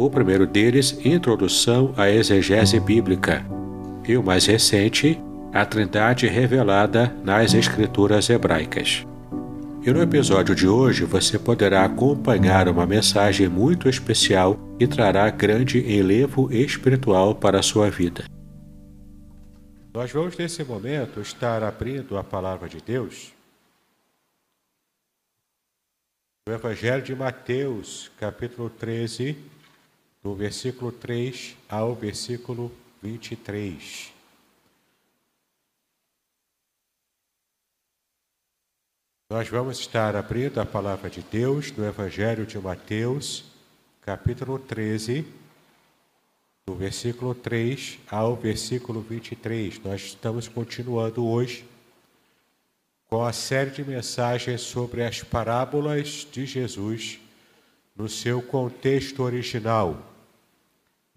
o primeiro deles, Introdução à Exegese Bíblica, e o mais recente, A Trindade Revelada nas Escrituras Hebraicas. E no episódio de hoje você poderá acompanhar uma mensagem muito especial e trará grande enlevo espiritual para a sua vida. Nós vamos nesse momento estar abrindo a palavra de Deus no Evangelho de Mateus, capítulo 13, do versículo 3 ao versículo 23. Nós vamos estar abrindo a palavra de Deus no Evangelho de Mateus, capítulo 13, do versículo 3 ao versículo 23. Nós estamos continuando hoje com a série de mensagens sobre as parábolas de Jesus no seu contexto original.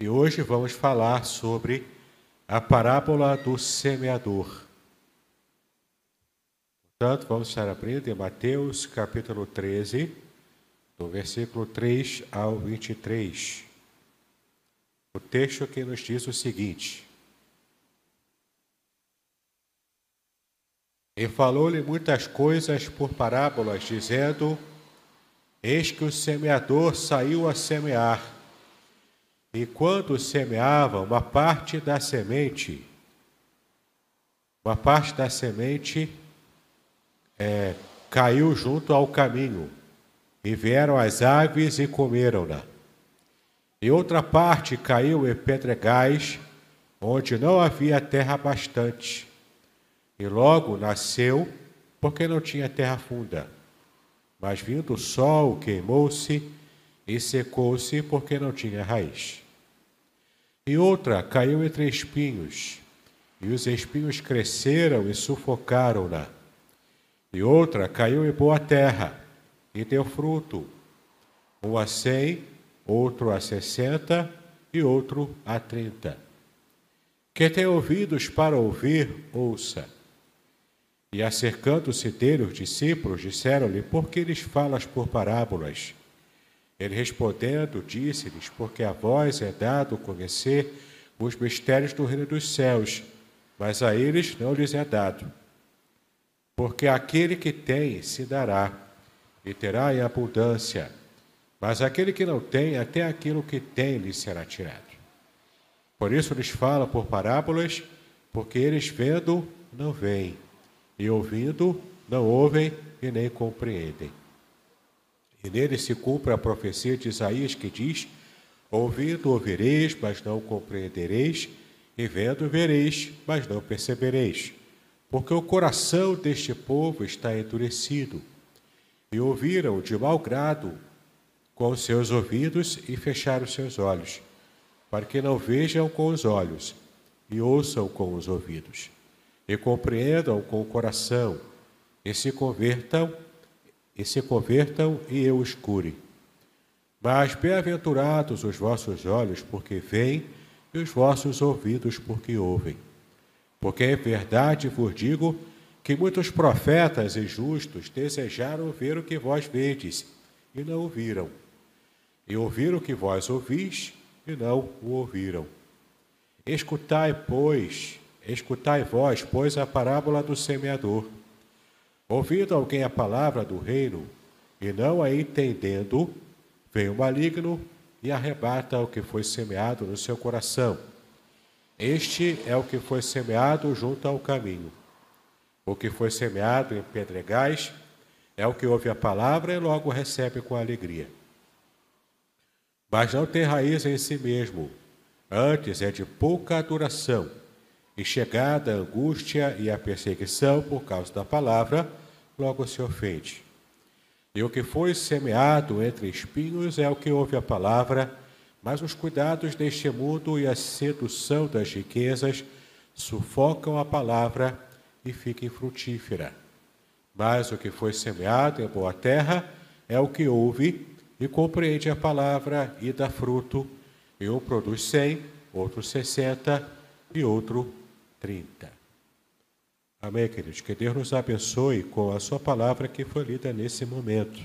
E hoje vamos falar sobre a parábola do semeador. Portanto, vamos estar abrindo em Mateus capítulo 13, do versículo 3 ao 23. O texto que nos diz o seguinte: E falou-lhe muitas coisas por parábolas, dizendo: Eis que o semeador saiu a semear. E quando semeava, uma parte da semente, uma parte da semente é, caiu junto ao caminho, e vieram as aves e comeram-na. E outra parte caiu em pedregais, onde não havia terra bastante. E logo nasceu, porque não tinha terra funda. Mas vindo o sol, queimou-se e secou-se, porque não tinha raiz. E outra caiu entre espinhos, e os espinhos cresceram e sufocaram-na. E outra caiu em boa terra, e deu fruto, um a cem, outro a sessenta e outro a trinta. Quem tem ouvidos para ouvir, ouça. E acercando-se dele os discípulos, disseram-lhe: Por que lhes falas por parábolas? Ele respondendo, disse-lhes: Porque a vós é dado conhecer os mistérios do reino dos céus, mas a eles não lhes é dado. Porque aquele que tem se dará, e terá em abundância, mas aquele que não tem, até aquilo que tem lhe será tirado. Por isso lhes fala por parábolas, porque eles vendo não veem, e ouvindo não ouvem e nem compreendem. E nele se cumpre a profecia de Isaías que diz: Ouvindo ouvireis, mas não compreendereis, e vendo vereis, mas não percebereis. Porque o coração deste povo está endurecido, e ouviram de mau grado com os seus ouvidos e fecharam seus olhos, para que não vejam com os olhos e ouçam com os ouvidos, e compreendam com o coração, e se convertam e se convertam e eu os cure. Mas bem-aventurados os vossos olhos, porque veem, e os vossos ouvidos, porque ouvem. Porque é verdade vos digo que muitos profetas e justos desejaram ver o que vós vedes, e não ouviram, e ouviram o que vós ouvis, e não o ouviram. Escutai, pois, escutai vós, pois, a parábola do semeador. Ouvindo alguém a palavra do reino e não a entendendo, vem o maligno e arrebata o que foi semeado no seu coração. Este é o que foi semeado junto ao caminho. O que foi semeado em pedregais é o que ouve a palavra e logo recebe com alegria. Mas não tem raiz em si mesmo, antes é de pouca duração, e chegada a angústia e a perseguição por causa da palavra, logo se ofende. E o que foi semeado entre espinhos é o que ouve a palavra, mas os cuidados deste mundo e a sedução das riquezas sufocam a palavra e fica infrutífera. Mas o que foi semeado em boa terra é o que ouve e compreende a palavra e dá fruto, e um produz cem, outro sessenta e outro trinta. Amém, queridos? Que Deus nos abençoe com a sua palavra que foi lida nesse momento.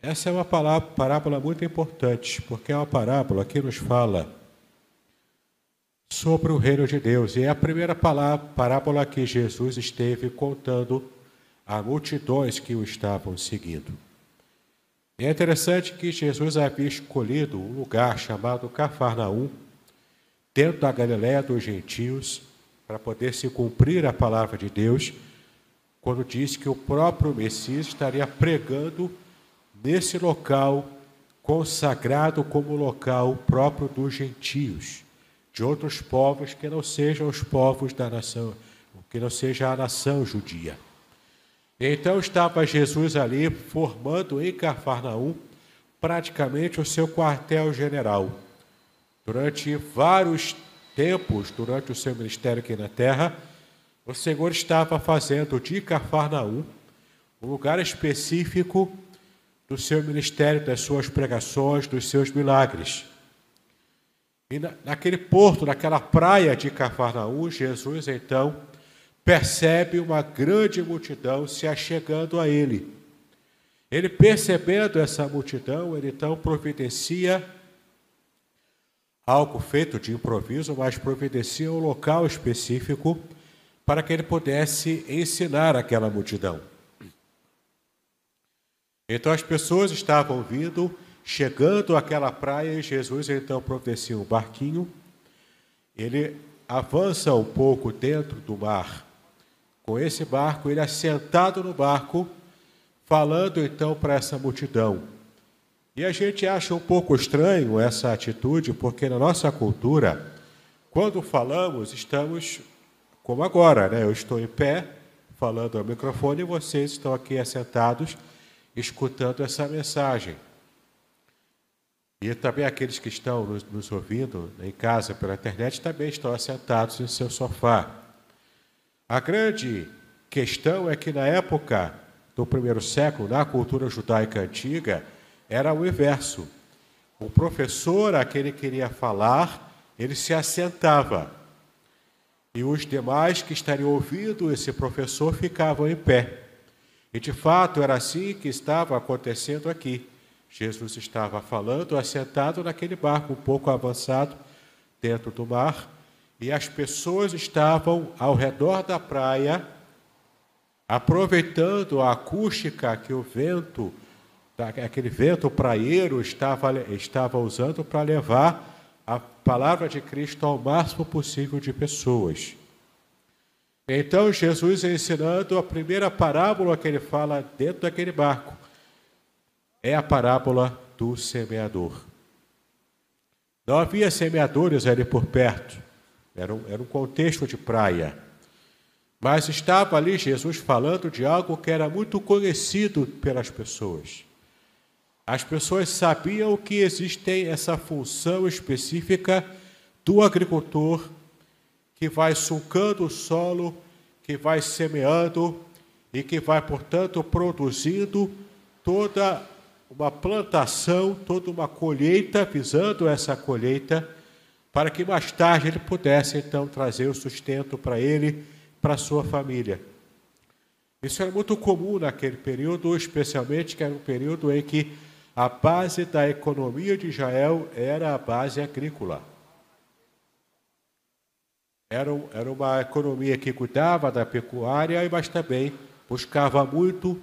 Essa é uma parábola muito importante, porque é uma parábola que nos fala sobre o reino de Deus. E é a primeira parábola que Jesus esteve contando a multidões que o estavam seguindo. É interessante que Jesus havia escolhido um lugar chamado Cafarnaum, dentro da Galiléia dos gentios, para poder se cumprir a palavra de Deus, quando disse que o próprio Messias estaria pregando nesse local consagrado como local próprio dos gentios de outros povos que não sejam os povos da nação, que não seja a nação judia. Então estava Jesus ali formando em Cafarnaum praticamente o seu quartel-general. Durante vários tempos, durante o seu ministério aqui na terra, o Senhor estava fazendo de Cafarnaum um lugar específico do seu ministério, das suas pregações, dos seus milagres. E na, naquele porto, naquela praia de Cafarnaum, Jesus então percebe uma grande multidão se achegando a ele. Ele percebendo essa multidão, ele então providencia algo feito de improviso, mas providencia um local específico para que ele pudesse ensinar aquela multidão. Então as pessoas estavam vindo Chegando àquela praia, Jesus então providencia um barquinho. Ele avança um pouco dentro do mar. Com esse barco, ele assentado no barco, falando então para essa multidão. E a gente acha um pouco estranho essa atitude, porque na nossa cultura, quando falamos, estamos como agora, né? Eu estou em pé, falando ao microfone, e vocês estão aqui assentados, escutando essa mensagem. E também aqueles que estão nos, nos ouvindo em casa pela internet também estão assentados em seu sofá. A grande questão é que na época do primeiro século, na cultura judaica antiga, era o inverso. O professor a quem ele queria falar, ele se assentava. E os demais que estariam ouvindo esse professor ficavam em pé. E de fato era assim que estava acontecendo aqui. Jesus estava falando, assentado naquele barco um pouco avançado dentro do mar, e as pessoas estavam ao redor da praia, aproveitando a acústica que o vento, aquele vento praieiro, estava, estava usando para levar a palavra de Cristo ao máximo possível de pessoas. Então, Jesus ensinando a primeira parábola que ele fala dentro daquele barco é a parábola do semeador. Não havia semeadores ali por perto, era um, era um contexto de praia. Mas estava ali Jesus falando de algo que era muito conhecido pelas pessoas. As pessoas sabiam que existe essa função específica do agricultor que vai sulcando o solo, que vai semeando e que vai, portanto, produzindo toda uma plantação, toda uma colheita, visando essa colheita, para que mais tarde ele pudesse então trazer o sustento para ele, para sua família. Isso era muito comum naquele período, especialmente que era um período em que a base da economia de Israel era a base agrícola. Era, era uma economia que cuidava da pecuária, mas também buscava muito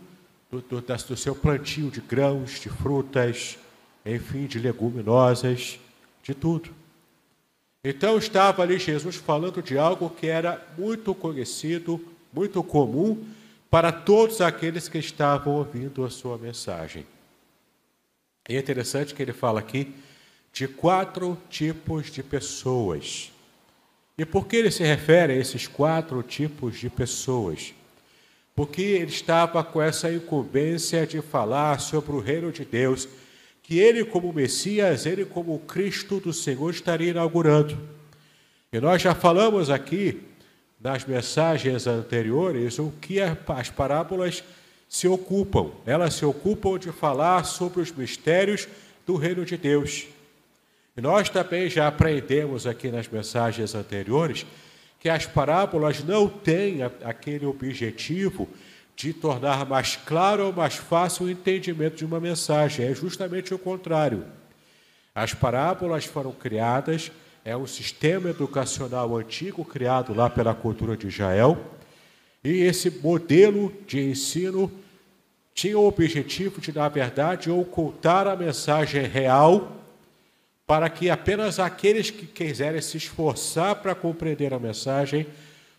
do, do, do seu plantio de grãos, de frutas, enfim, de leguminosas, de tudo. Então estava ali Jesus falando de algo que era muito conhecido muito comum para todos aqueles que estavam ouvindo a sua mensagem. E é interessante que ele fala aqui de quatro tipos de pessoas. E por que ele se refere a esses quatro tipos de pessoas? Porque ele estava com essa incumbência de falar sobre o reino de Deus, que ele, como Messias, ele, como Cristo do Senhor, estaria inaugurando. E nós já falamos aqui, nas mensagens anteriores, o que as parábolas se ocupam. Elas se ocupam de falar sobre os mistérios do reino de Deus. E nós também já aprendemos aqui nas mensagens anteriores que as parábolas não têm aquele objetivo de tornar mais claro ou mais fácil o entendimento de uma mensagem. É justamente o contrário. As parábolas foram criadas, é um sistema educacional antigo criado lá pela cultura de Israel, e esse modelo de ensino tinha o objetivo de, na verdade, ocultar a mensagem real para que apenas aqueles que quiserem se esforçar para compreender a mensagem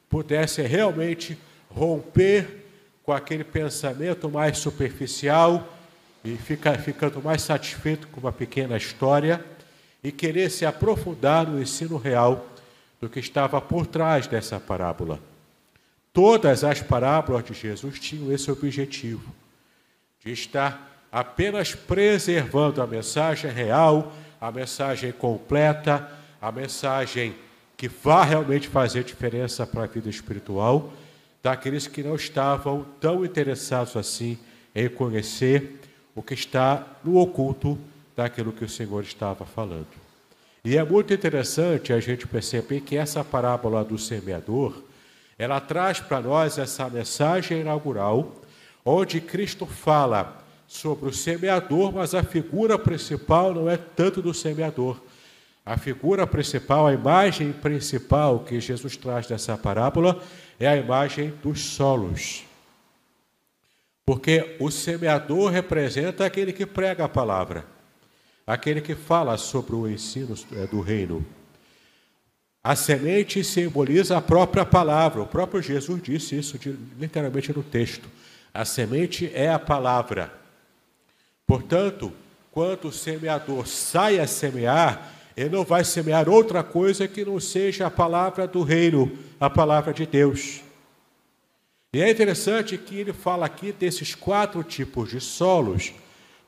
pudessem realmente romper com aquele pensamento mais superficial e fica, ficando mais satisfeito com uma pequena história e querer se aprofundar no ensino real do que estava por trás dessa parábola. Todas as parábolas de Jesus tinham esse objetivo, de estar apenas preservando a mensagem real a mensagem completa, a mensagem que vá realmente fazer diferença para a vida espiritual, daqueles que não estavam tão interessados assim em conhecer o que está no oculto daquilo que o Senhor estava falando. E é muito interessante a gente perceber que essa parábola do semeador, ela traz para nós essa mensagem inaugural, onde Cristo fala sobre o semeador, mas a figura principal não é tanto do semeador. A figura principal, a imagem principal que Jesus traz dessa parábola é a imagem dos solos. Porque o semeador representa aquele que prega a palavra, aquele que fala sobre o ensino é, do reino. A semente simboliza a própria palavra. O próprio Jesus disse isso literalmente no texto. A semente é a palavra. Portanto, quando o semeador sai a semear, ele não vai semear outra coisa que não seja a palavra do reino, a palavra de Deus. E é interessante que ele fala aqui desses quatro tipos de solos,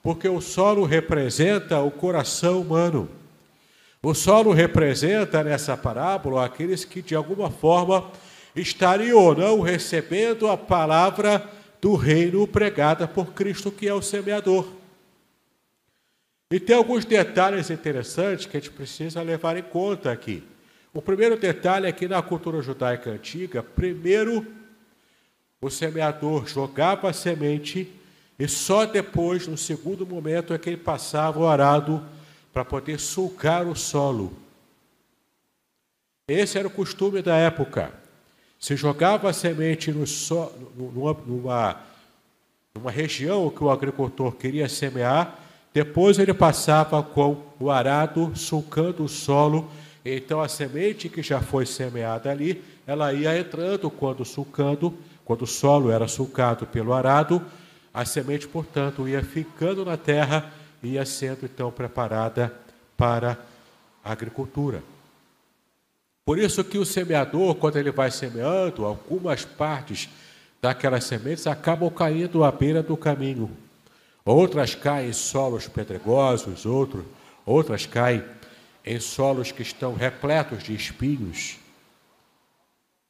porque o solo representa o coração humano. O solo representa nessa parábola aqueles que de alguma forma estariam ou não recebendo a palavra do reino pregada por Cristo, que é o semeador. E tem alguns detalhes interessantes que a gente precisa levar em conta aqui. O primeiro detalhe é que na cultura judaica antiga, primeiro o semeador jogava a semente e só depois, no segundo momento, é que ele passava o arado para poder sulcar o solo. Esse era o costume da época. Se jogava a semente no numa, numa, numa região que o agricultor queria semear, depois ele passava com o arado sulcando o solo, então a semente que já foi semeada ali, ela ia entrando quando sulcando, quando o solo era sulcado pelo arado, a semente, portanto, ia ficando na terra ia sendo então preparada para a agricultura. Por isso que o semeador, quando ele vai semeando, algumas partes daquelas sementes acabam caindo à beira do caminho. Outras caem em solos pedregosos, outro, outras caem em solos que estão repletos de espinhos.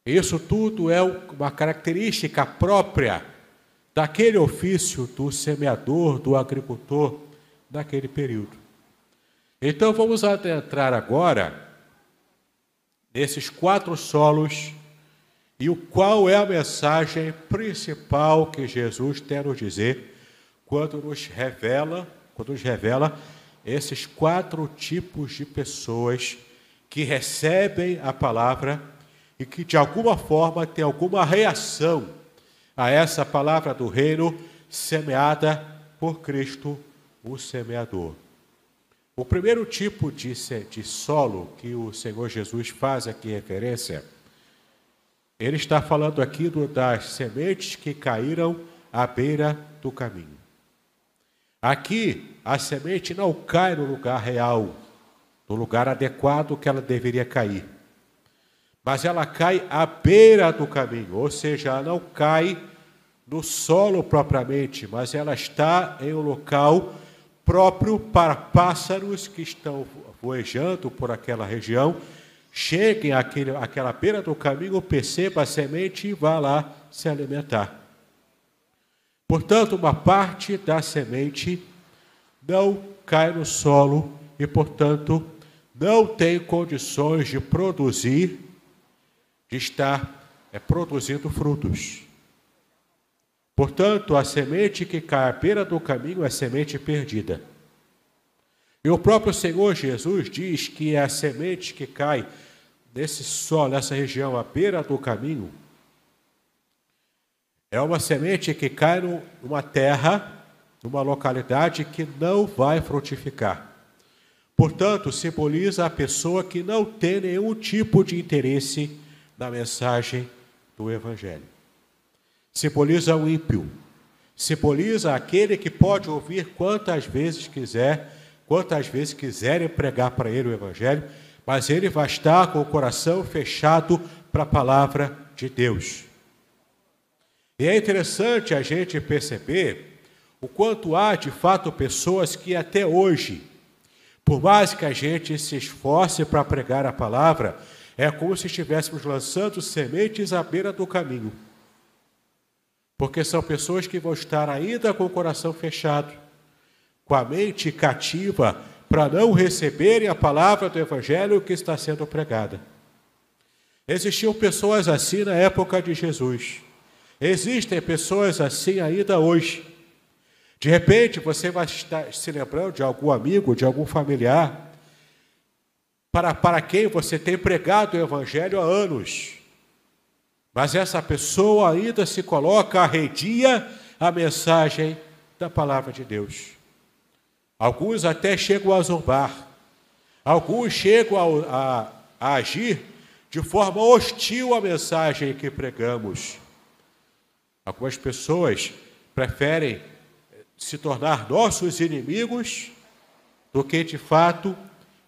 Isso tudo é uma característica própria daquele ofício do semeador, do agricultor, naquele período. Então vamos adentrar agora nesses quatro solos e o qual é a mensagem principal que Jesus tem a nos dizer quando nos revela, quando nos revela esses quatro tipos de pessoas que recebem a palavra e que de alguma forma têm alguma reação a essa palavra do reino semeada por Cristo, o semeador. O primeiro tipo de, de solo que o Senhor Jesus faz aqui referência ele está falando aqui do, das sementes que caíram à beira do caminho. Aqui, a semente não cai no lugar real, no lugar adequado que ela deveria cair. Mas ela cai à beira do caminho, ou seja, ela não cai no solo propriamente, mas ela está em um local próprio para pássaros que estão voejando por aquela região, cheguem àquele, àquela beira do caminho, perceba a semente e vá lá se alimentar. Portanto, uma parte da semente não cai no solo e, portanto, não tem condições de produzir, de estar é, produzindo frutos. Portanto, a semente que cai à beira do caminho é semente perdida. E o próprio Senhor Jesus diz que a semente que cai nesse solo, nessa região à beira do caminho, é uma semente que cai numa terra, numa localidade que não vai frutificar. Portanto, simboliza a pessoa que não tem nenhum tipo de interesse na mensagem do Evangelho simboliza o ímpio, simboliza aquele que pode ouvir quantas vezes quiser, quantas vezes quiserem pregar para ele o Evangelho, mas ele vai estar com o coração fechado para a palavra de Deus. E é interessante a gente perceber o quanto há de fato pessoas que até hoje, por mais que a gente se esforce para pregar a palavra, é como se estivéssemos lançando sementes à beira do caminho porque são pessoas que vão estar ainda com o coração fechado, com a mente cativa, para não receberem a palavra do Evangelho que está sendo pregada. Existiam pessoas assim na época de Jesus. Existem pessoas assim ainda hoje. De repente, você vai estar se lembrando de algum amigo, de algum familiar, para, para quem você tem pregado o Evangelho há anos. Mas essa pessoa ainda se coloca, arredia a mensagem da palavra de Deus. Alguns até chegam a zombar, alguns chegam a, a, a agir de forma hostil à mensagem que pregamos. Algumas pessoas preferem se tornar nossos inimigos do que de fato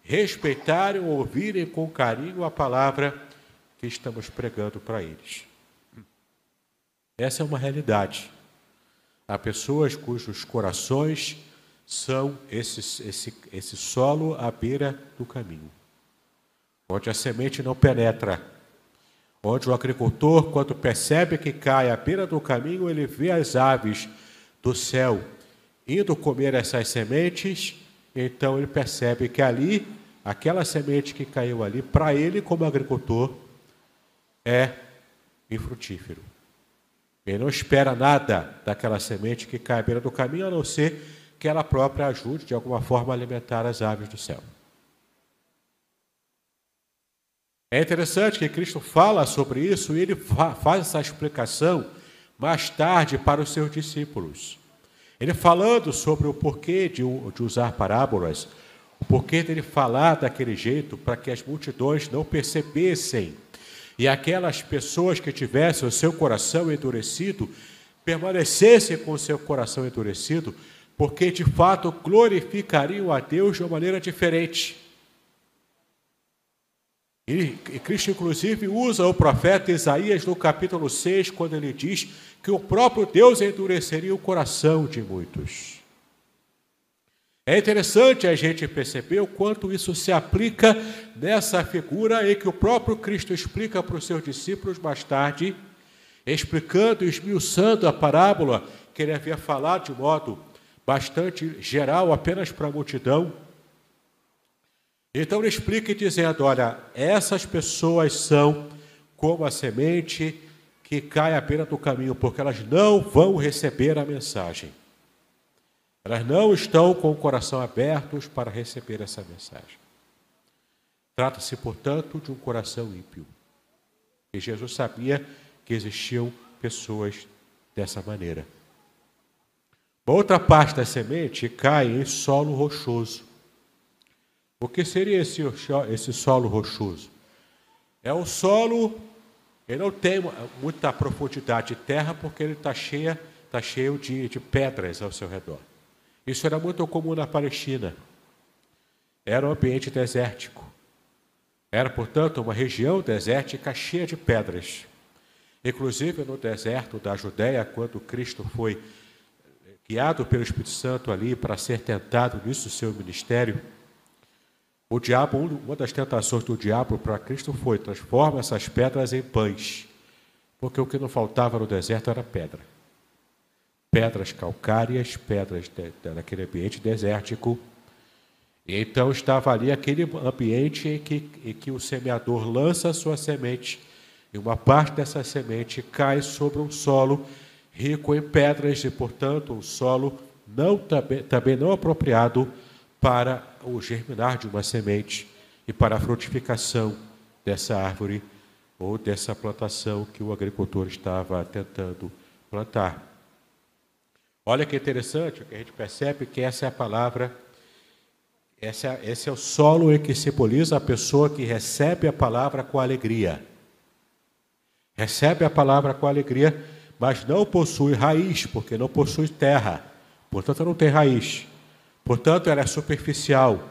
respeitarem ou ouvirem com carinho a palavra que estamos pregando para eles. Essa é uma realidade. Há pessoas cujos corações são esse, esse, esse solo à beira do caminho, onde a semente não penetra, onde o agricultor, quando percebe que cai à beira do caminho, ele vê as aves do céu indo comer essas sementes, então ele percebe que ali, aquela semente que caiu ali, para ele, como agricultor, é infrutífero. Ele não espera nada daquela semente que cai à beira do caminho, a não ser que ela própria ajude de alguma forma a alimentar as aves do céu. É interessante que Cristo fala sobre isso e ele faz essa explicação mais tarde para os seus discípulos. Ele falando sobre o porquê de, de usar parábolas, o porquê dele falar daquele jeito para que as multidões não percebessem e aquelas pessoas que tivessem o seu coração endurecido permanecessem com o seu coração endurecido, porque de fato glorificariam a Deus de uma maneira diferente. E, Cristo, inclusive, usa o profeta Isaías no capítulo 6, quando ele diz que o próprio Deus endureceria o coração de muitos. É interessante a gente perceber o quanto isso se aplica nessa figura e que o próprio Cristo explica para os seus discípulos mais tarde, explicando e esmiuçando a parábola que ele havia falado de modo bastante geral, apenas para a multidão. Então ele explica dizendo: olha, essas pessoas são como a semente que cai à beira do caminho, porque elas não vão receber a mensagem. Elas não estão com o coração abertos para receber essa mensagem. Trata-se, portanto, de um coração ímpio. E Jesus sabia que existiam pessoas dessa maneira. Uma outra parte da semente cai em solo rochoso. O que seria esse, esse solo rochoso? É o solo Ele não tem muita profundidade de terra porque ele está cheio, tá cheio de, de pedras ao seu redor. Isso era muito comum na Palestina. Era um ambiente desértico. Era, portanto, uma região desértica cheia de pedras. Inclusive no deserto da Judéia, quando Cristo foi guiado pelo Espírito Santo ali para ser tentado nisso seu ministério, o diabo, uma das tentações do diabo para Cristo foi transforma essas pedras em pães, porque o que não faltava no deserto era pedra. Pedras calcárias, pedras daquele ambiente desértico. Então estava ali aquele ambiente em que, em que o semeador lança a sua semente, e uma parte dessa semente cai sobre um solo rico em pedras, e portanto um solo não, também, também não apropriado para o germinar de uma semente e para a frutificação dessa árvore ou dessa plantação que o agricultor estava tentando plantar. Olha que interessante, que a gente percebe que essa é a palavra, esse é, esse é o solo em que simboliza a pessoa que recebe a palavra com alegria. Recebe a palavra com alegria, mas não possui raiz, porque não possui terra, portanto não tem raiz. Portanto, ela é superficial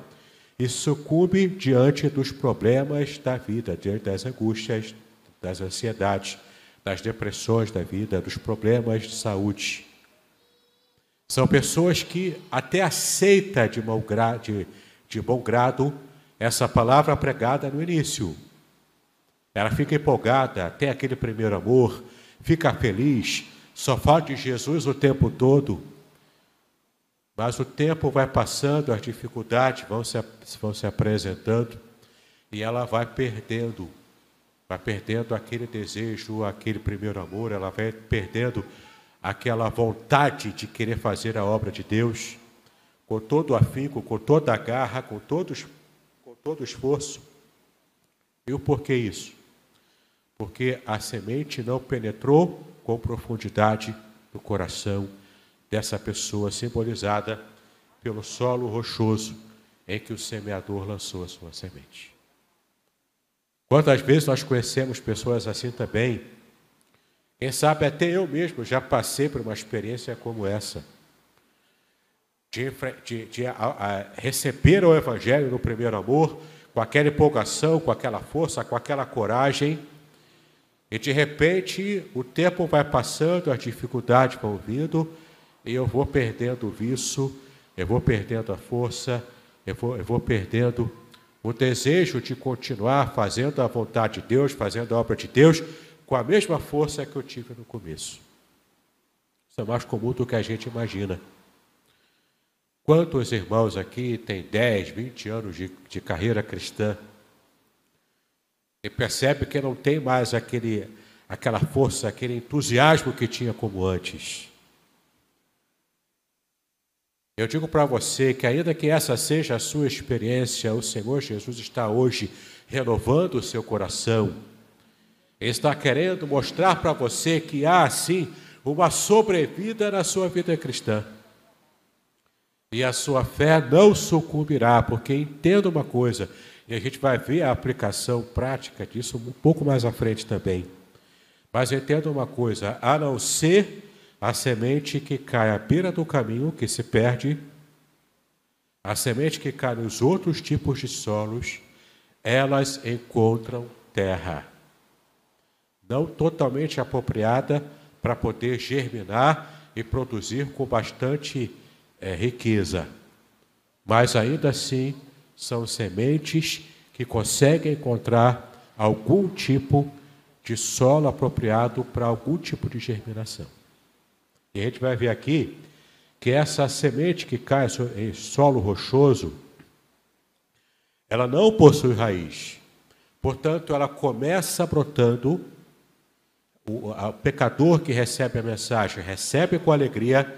e sucumbe diante dos problemas da vida, diante das angústias, das ansiedades, das depressões da vida, dos problemas de saúde. São pessoas que até aceitam de bom, de, de bom grado essa palavra pregada no início. Ela fica empolgada, tem aquele primeiro amor, fica feliz, só fala de Jesus o tempo todo, mas o tempo vai passando, as dificuldades vão se, vão se apresentando e ela vai perdendo, vai perdendo aquele desejo, aquele primeiro amor, ela vai perdendo aquela vontade de querer fazer a obra de Deus com todo o afinco, com toda a garra, com, todos, com todo o esforço. E o porquê isso? Porque a semente não penetrou com profundidade no coração dessa pessoa simbolizada pelo solo rochoso em que o semeador lançou a sua semente. Quantas vezes nós conhecemos pessoas assim também? Quem sabe até eu mesmo já passei por uma experiência como essa. De, de, de a, a, receber o Evangelho no primeiro amor, com aquela empolgação, com aquela força, com aquela coragem, e de repente o tempo vai passando, as dificuldades vão vindo, e eu vou perdendo o vício, eu vou perdendo a força, eu vou, eu vou perdendo o desejo de continuar fazendo a vontade de Deus, fazendo a obra de Deus, com a mesma força que eu tive no começo. Isso é mais comum do que a gente imagina. Quantos irmãos aqui têm 10, 20 anos de, de carreira cristã e percebe que não tem mais aquele, aquela força, aquele entusiasmo que tinha como antes? Eu digo para você que, ainda que essa seja a sua experiência, o Senhor Jesus está hoje renovando o seu coração. Está querendo mostrar para você que há, sim, uma sobrevida na sua vida cristã. E a sua fé não sucumbirá, porque entenda uma coisa, e a gente vai ver a aplicação prática disso um pouco mais à frente também. Mas entenda uma coisa: a não ser a semente que cai à beira do caminho, que se perde, a semente que cai nos outros tipos de solos, elas encontram terra. Não totalmente apropriada para poder germinar e produzir com bastante é, riqueza. Mas ainda assim, são sementes que conseguem encontrar algum tipo de solo apropriado para algum tipo de germinação. E a gente vai ver aqui que essa semente que cai em solo rochoso, ela não possui raiz. Portanto, ela começa brotando. O, o pecador que recebe a mensagem recebe com alegria,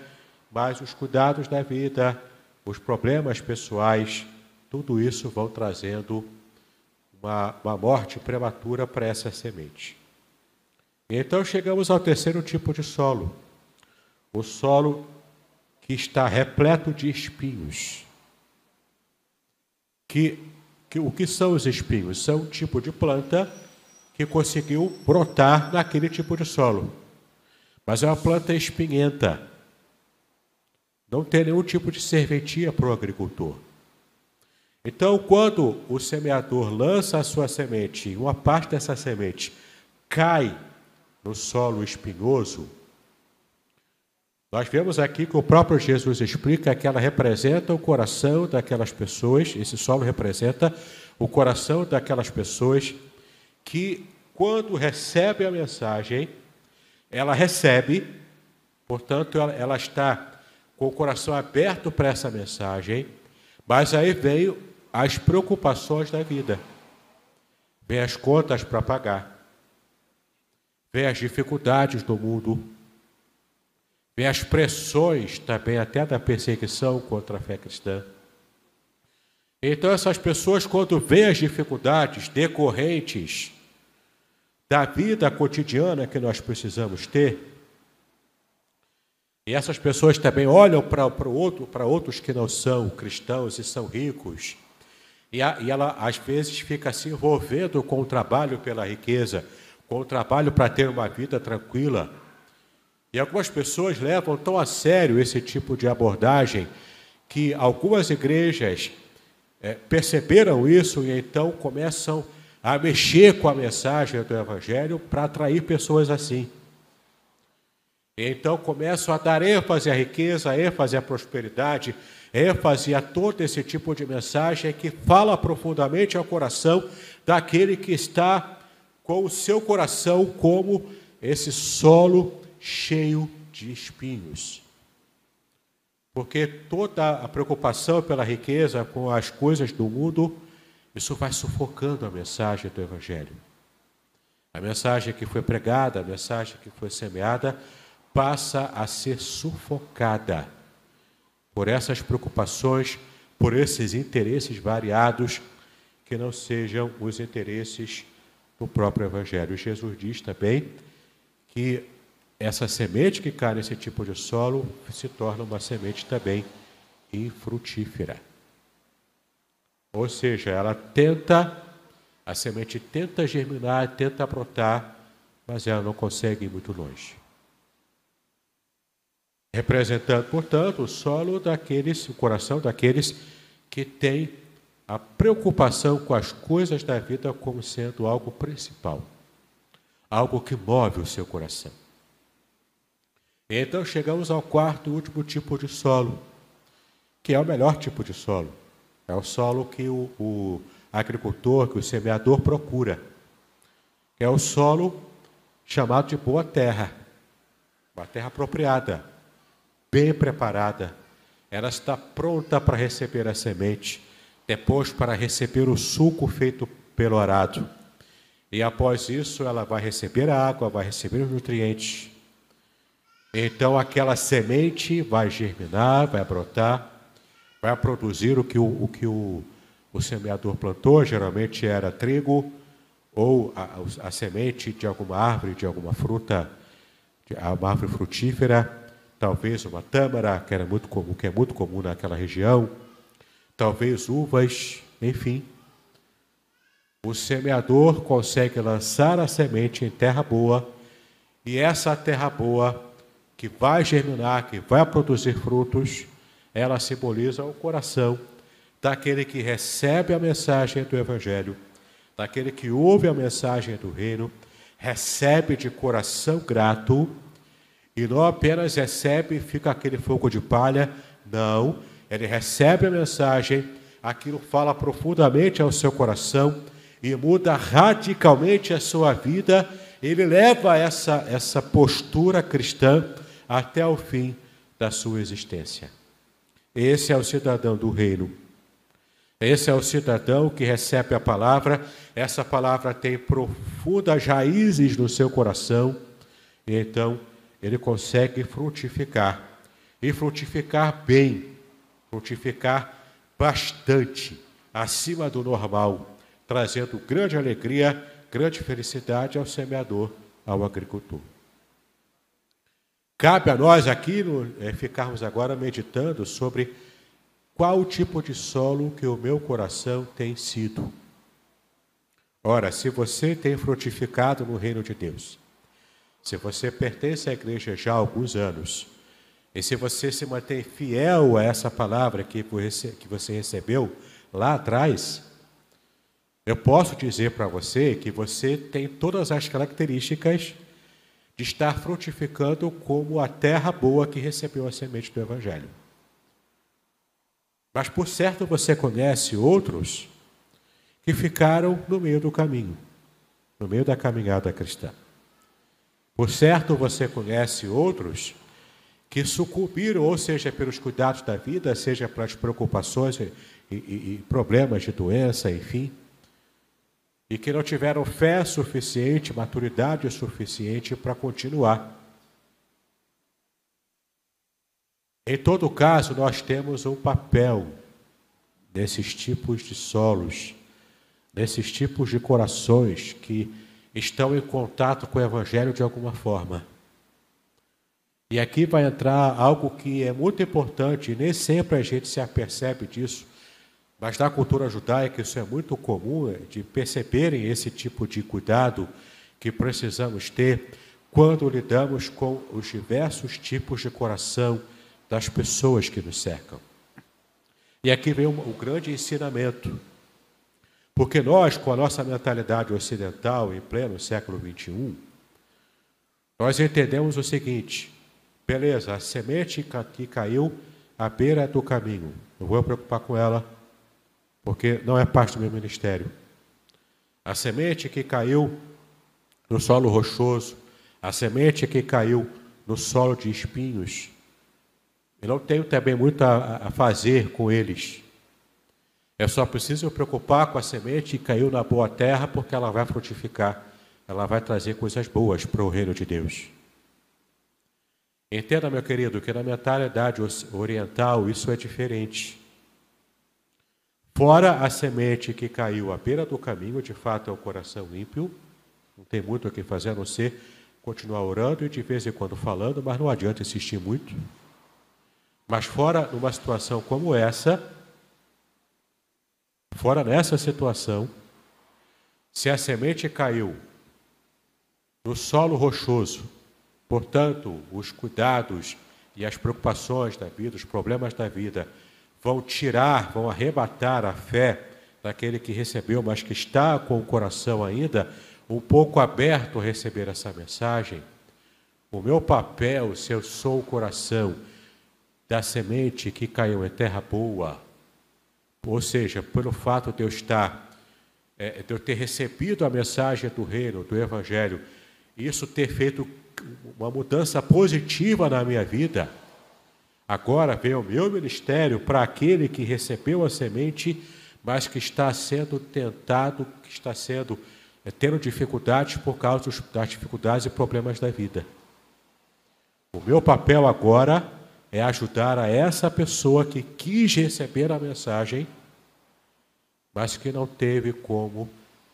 mas os cuidados da vida, os problemas pessoais, tudo isso vão trazendo uma, uma morte prematura para essa semente. Então chegamos ao terceiro tipo de solo, o solo que está repleto de espinhos. Que, que, o que são os espinhos? São um tipo de planta que conseguiu brotar naquele tipo de solo. Mas é uma planta espinhenta. Não tem nenhum tipo de serventia para o agricultor. Então, quando o semeador lança a sua semente, uma parte dessa semente cai no solo espinhoso, nós vemos aqui que o próprio Jesus explica que ela representa o coração daquelas pessoas, esse solo representa o coração daquelas pessoas que, quando recebem a mensagem, ela recebe, portanto, ela, ela está com o coração aberto para essa mensagem, mas aí vem as preocupações da vida, vem as contas para pagar, vem as dificuldades do mundo, Vem as pressões também até da perseguição contra a fé cristã. Então essas pessoas, quando veem as dificuldades decorrentes da vida cotidiana que nós precisamos ter, e essas pessoas também olham para, outro, para outros que não são cristãos e são ricos, e, a, e ela às vezes fica se envolvendo com o trabalho pela riqueza, com o trabalho para ter uma vida tranquila, e algumas pessoas levam tão a sério esse tipo de abordagem que algumas igrejas é, perceberam isso e então começam a mexer com a mensagem do Evangelho para atrair pessoas assim. Então começam a dar ênfase à riqueza, ênfase à prosperidade, ênfase a todo esse tipo de mensagem que fala profundamente ao coração daquele que está com o seu coração como esse solo cheio de espinhos. Porque toda a preocupação pela riqueza com as coisas do mundo, isso vai sufocando a mensagem do Evangelho. A mensagem que foi pregada, a mensagem que foi semeada, passa a ser sufocada por essas preocupações, por esses interesses variados que não sejam os interesses do próprio Evangelho. Jesus diz também que essa semente que cai nesse tipo de solo se torna uma semente também infrutífera. Ou seja, ela tenta, a semente tenta germinar, tenta brotar, mas ela não consegue ir muito longe. Representando, portanto, o solo daqueles, o coração daqueles que têm a preocupação com as coisas da vida como sendo algo principal, algo que move o seu coração. Então chegamos ao quarto e último tipo de solo, que é o melhor tipo de solo. É o solo que o, o agricultor, que o semeador procura. É o solo chamado de boa terra, uma terra apropriada, bem preparada. Ela está pronta para receber a semente, depois para receber o suco feito pelo arado. E após isso, ela vai receber a água, vai receber os nutrientes então aquela semente vai germinar, vai brotar, vai produzir o que o, o que o, o semeador plantou, geralmente era trigo, ou a, a, semente de alguma árvore, de alguma fruta, de uma árvore frutífera, talvez uma tâmara, que era muito comum, que é muito comum naquela região, talvez uvas, enfim. O semeador consegue lançar a semente em terra boa, e essa terra boa que vai germinar, que vai produzir frutos, ela simboliza o coração daquele que recebe a mensagem do Evangelho, daquele que ouve a mensagem do Reino, recebe de coração grato e não apenas recebe e fica aquele fogo de palha, não, ele recebe a mensagem, aquilo fala profundamente ao seu coração e muda radicalmente a sua vida. Ele leva essa, essa postura cristã até o fim da sua existência. Esse é o cidadão do reino. Esse é o cidadão que recebe a palavra, essa palavra tem profundas raízes no seu coração, e então ele consegue frutificar. E frutificar bem, frutificar bastante, acima do normal, trazendo grande alegria, grande felicidade ao semeador, ao agricultor. Cabe a nós aqui é, ficarmos agora meditando sobre qual tipo de solo que o meu coração tem sido. Ora, se você tem frutificado no reino de Deus, se você pertence à igreja já há alguns anos, e se você se mantém fiel a essa palavra que você recebeu lá atrás, eu posso dizer para você que você tem todas as características de estar frutificando como a terra boa que recebeu a semente do Evangelho. Mas por certo você conhece outros que ficaram no meio do caminho, no meio da caminhada cristã. Por certo você conhece outros que sucumbiram, ou seja, pelos cuidados da vida, seja pelas preocupações e, e, e problemas de doença, enfim, e que não tiveram fé suficiente, maturidade suficiente para continuar. Em todo caso, nós temos um papel nesses tipos de solos, nesses tipos de corações que estão em contato com o Evangelho de alguma forma. E aqui vai entrar algo que é muito importante, e nem sempre a gente se apercebe disso, mas na cultura judaica isso é muito comum, é de perceberem esse tipo de cuidado que precisamos ter quando lidamos com os diversos tipos de coração das pessoas que nos cercam. E aqui vem o grande ensinamento. Porque nós, com a nossa mentalidade ocidental em pleno século XXI, nós entendemos o seguinte: Beleza, a semente que caiu à beira do caminho. Não vou me preocupar com ela, porque não é parte do meu ministério. A semente que caiu no solo rochoso, a semente que caiu no solo de espinhos, eu não tenho também muito a, a fazer com eles. Eu só preciso me preocupar com a semente que caiu na boa terra, porque ela vai frutificar, ela vai trazer coisas boas para o reino de Deus. Entenda, meu querido, que na mentalidade oriental isso é diferente. Fora a semente que caiu à beira do caminho, de fato é o coração ímpio, não tem muito o que fazer a não ser continuar orando e de vez em quando falando, mas não adianta insistir muito. Mas fora numa situação como essa, fora nessa situação, se a semente caiu no solo rochoso, Portanto, os cuidados e as preocupações da vida, os problemas da vida, vão tirar, vão arrebatar a fé daquele que recebeu, mas que está com o coração ainda um pouco aberto a receber essa mensagem. O meu papel, se eu sou o coração da semente que caiu em terra boa, ou seja, pelo fato de eu estar, é, de eu ter recebido a mensagem do reino, do evangelho, isso ter feito uma mudança positiva na minha vida. Agora vem o meu ministério para aquele que recebeu a semente, mas que está sendo tentado, que está sendo é, tendo dificuldades por causa das dificuldades e problemas da vida. O meu papel agora é ajudar a essa pessoa que quis receber a mensagem, mas que não teve como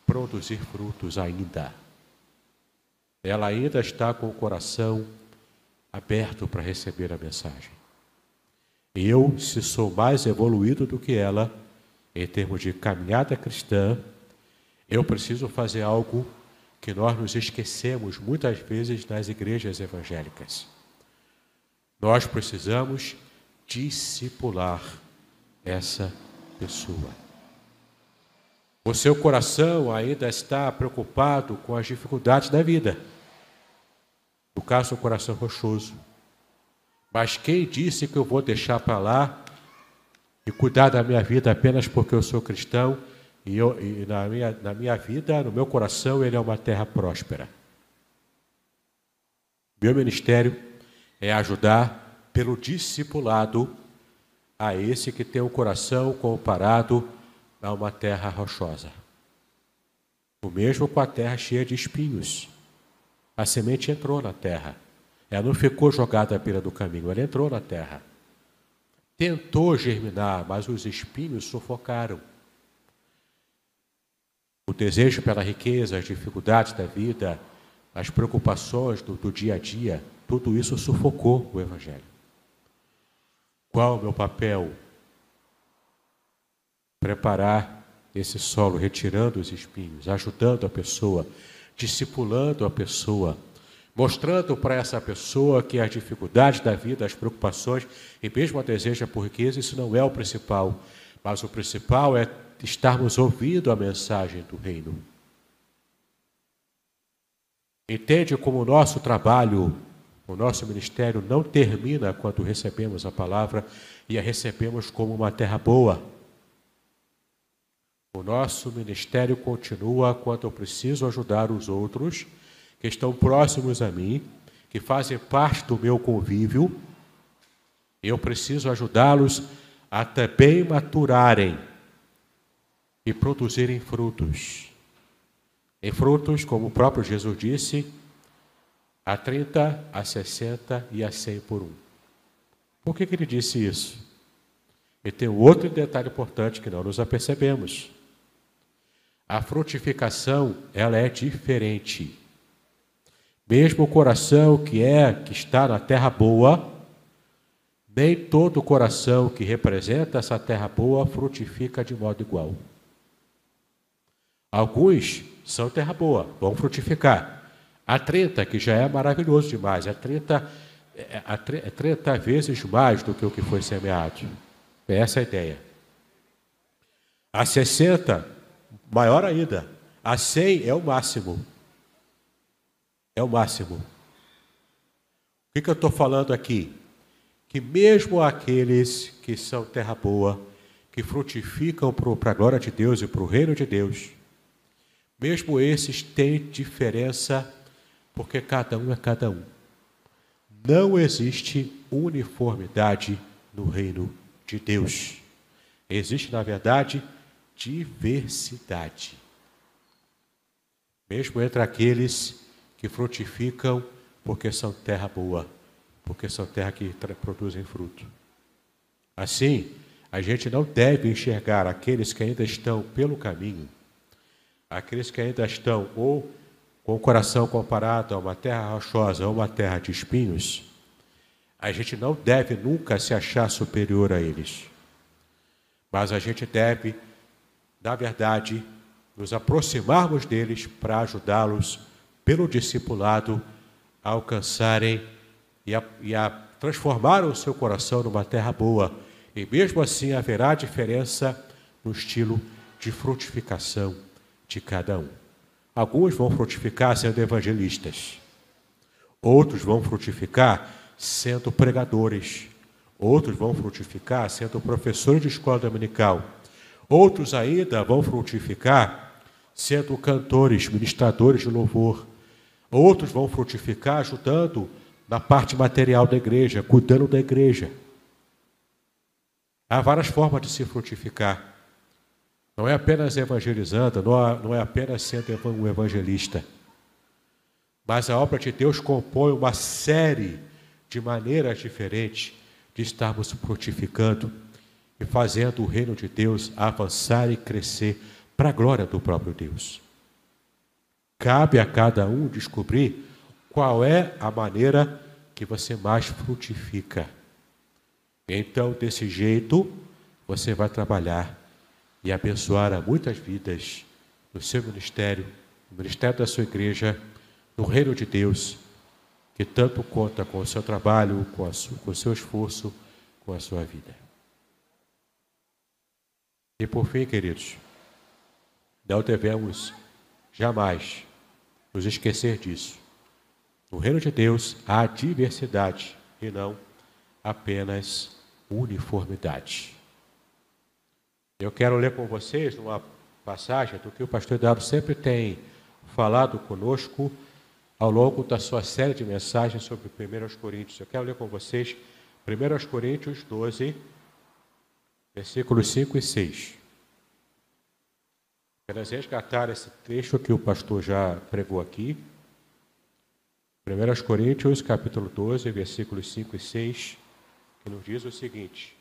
produzir frutos ainda ela ainda está com o coração aberto para receber a mensagem. Eu, se sou mais evoluído do que ela, em termos de caminhada cristã, eu preciso fazer algo que nós nos esquecemos muitas vezes nas igrejas evangélicas. Nós precisamos discipular essa pessoa. O seu coração ainda está preocupado com as dificuldades da vida. No caso, o coração rochoso. Mas quem disse que eu vou deixar para lá e cuidar da minha vida apenas porque eu sou cristão e, eu, e na, minha, na minha vida, no meu coração, ele é uma terra próspera? Meu ministério é ajudar pelo discipulado a esse que tem o coração comparado a uma terra rochosa. O mesmo com a terra cheia de espinhos. A semente entrou na terra. Ela não ficou jogada à beira do caminho, ela entrou na terra. Tentou germinar, mas os espinhos sufocaram. O desejo pela riqueza, as dificuldades da vida, as preocupações do, do dia a dia, tudo isso sufocou o Evangelho. Qual o meu papel preparar esse solo, retirando os espinhos, ajudando a pessoa, discipulando a pessoa, mostrando para essa pessoa que as dificuldades da vida, as preocupações e mesmo a deseja por riqueza, isso não é o principal, mas o principal é estarmos ouvindo a mensagem do reino. Entende como o nosso trabalho, o nosso ministério não termina quando recebemos a palavra e a recebemos como uma terra boa. O nosso ministério continua quando eu preciso ajudar os outros que estão próximos a mim, que fazem parte do meu convívio. Eu preciso ajudá-los a também maturarem e produzirem frutos. Em frutos, como o próprio Jesus disse, a 30, a 60 e a 100 por um. Por que, que ele disse isso? E tem outro detalhe importante que não nos apercebemos. A frutificação, ela é diferente. Mesmo o coração que é, que está na terra boa, nem todo coração que representa essa terra boa frutifica de modo igual. Alguns são terra boa, vão frutificar. A 30, que já é maravilhoso demais, é 30, é 30 vezes mais do que o que foi semeado. É essa a ideia. A 60, maior ainda. A 100 é o máximo. É o máximo. O que, que eu estou falando aqui? Que mesmo aqueles que são terra boa, que frutificam para a glória de Deus e para o reino de Deus, mesmo esses têm diferença, porque cada um é cada um. Não existe uniformidade no reino de Deus. Existe, na verdade, diversidade. Mesmo entre aqueles que frutificam porque são terra boa, porque são terra que produzem fruto. Assim, a gente não deve enxergar aqueles que ainda estão pelo caminho aqueles que ainda estão ou com o coração comparado a uma terra rochosa ou uma terra de espinhos, a gente não deve nunca se achar superior a eles. Mas a gente deve, na verdade, nos aproximarmos deles para ajudá-los, pelo discipulado, a alcançarem e a, e a transformar o seu coração numa terra boa. E mesmo assim haverá diferença no estilo de frutificação de cada um. Alguns vão frutificar sendo evangelistas, outros vão frutificar sendo pregadores, outros vão frutificar sendo professores de escola dominical, outros ainda vão frutificar sendo cantores, ministradores de louvor, outros vão frutificar ajudando na parte material da igreja, cuidando da igreja. Há várias formas de se frutificar. Não é apenas evangelizando, não é apenas sendo um evangelista. Mas a obra de Deus compõe uma série de maneiras diferentes de estarmos frutificando e fazendo o reino de Deus avançar e crescer para a glória do próprio Deus. Cabe a cada um descobrir qual é a maneira que você mais frutifica. Então, desse jeito, você vai trabalhar e abençoar a muitas vidas no seu ministério, no ministério da sua igreja, no reino de Deus, que tanto conta com o seu trabalho, com, sua, com o seu esforço, com a sua vida. E por fim, queridos, não devemos jamais nos esquecer disso. No reino de Deus há diversidade e não apenas uniformidade. Eu quero ler com vocês uma passagem do que o pastor Eduardo sempre tem falado conosco ao longo da sua série de mensagens sobre 1 Coríntios. Eu quero ler com vocês 1 Coríntios 12, versículos 5 e 6. Apenas resgatar esse trecho que o pastor já pregou aqui. 1 Coríntios, capítulo 12, versículos 5 e 6, que nos diz o seguinte: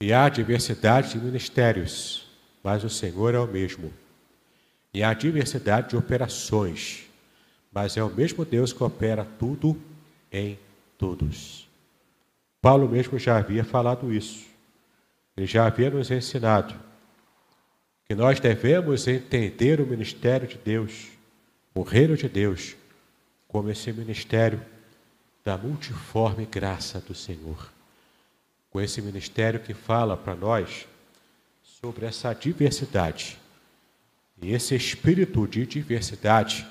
e há diversidade de ministérios, mas o Senhor é o mesmo. E há diversidade de operações, mas é o mesmo Deus que opera tudo em todos. Paulo mesmo já havia falado isso. ele já havia nos ensinado que nós devemos entender o ministério de Deus, o reino de Deus, como esse ministério da multiforme graça do Senhor. Com esse ministério que fala para nós sobre essa diversidade. E esse espírito de diversidade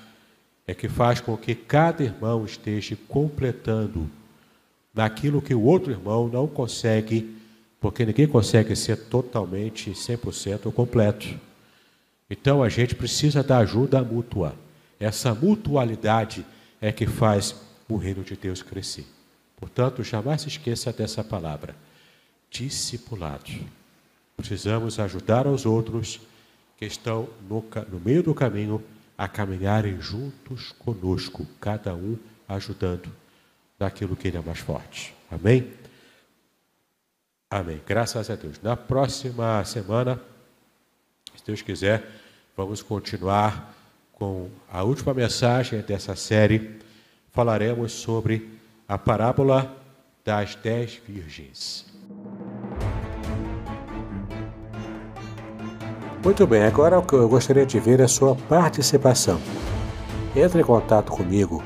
é que faz com que cada irmão esteja completando naquilo que o outro irmão não consegue, porque ninguém consegue ser totalmente 100% completo. Então a gente precisa da ajuda mútua. Essa mutualidade é que faz o reino de Deus crescer. Portanto, jamais se esqueça dessa palavra: discipulado. Precisamos ajudar aos outros que estão no, no meio do caminho a caminharem juntos conosco, cada um ajudando naquilo que ele é mais forte. Amém? Amém. Graças a Deus. Na próxima semana, se Deus quiser, vamos continuar com a última mensagem dessa série. Falaremos sobre a parábola das dez virgens. Muito bem, agora o que eu gostaria de ver é a sua participação. Entre em contato comigo,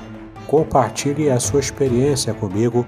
compartilhe a sua experiência comigo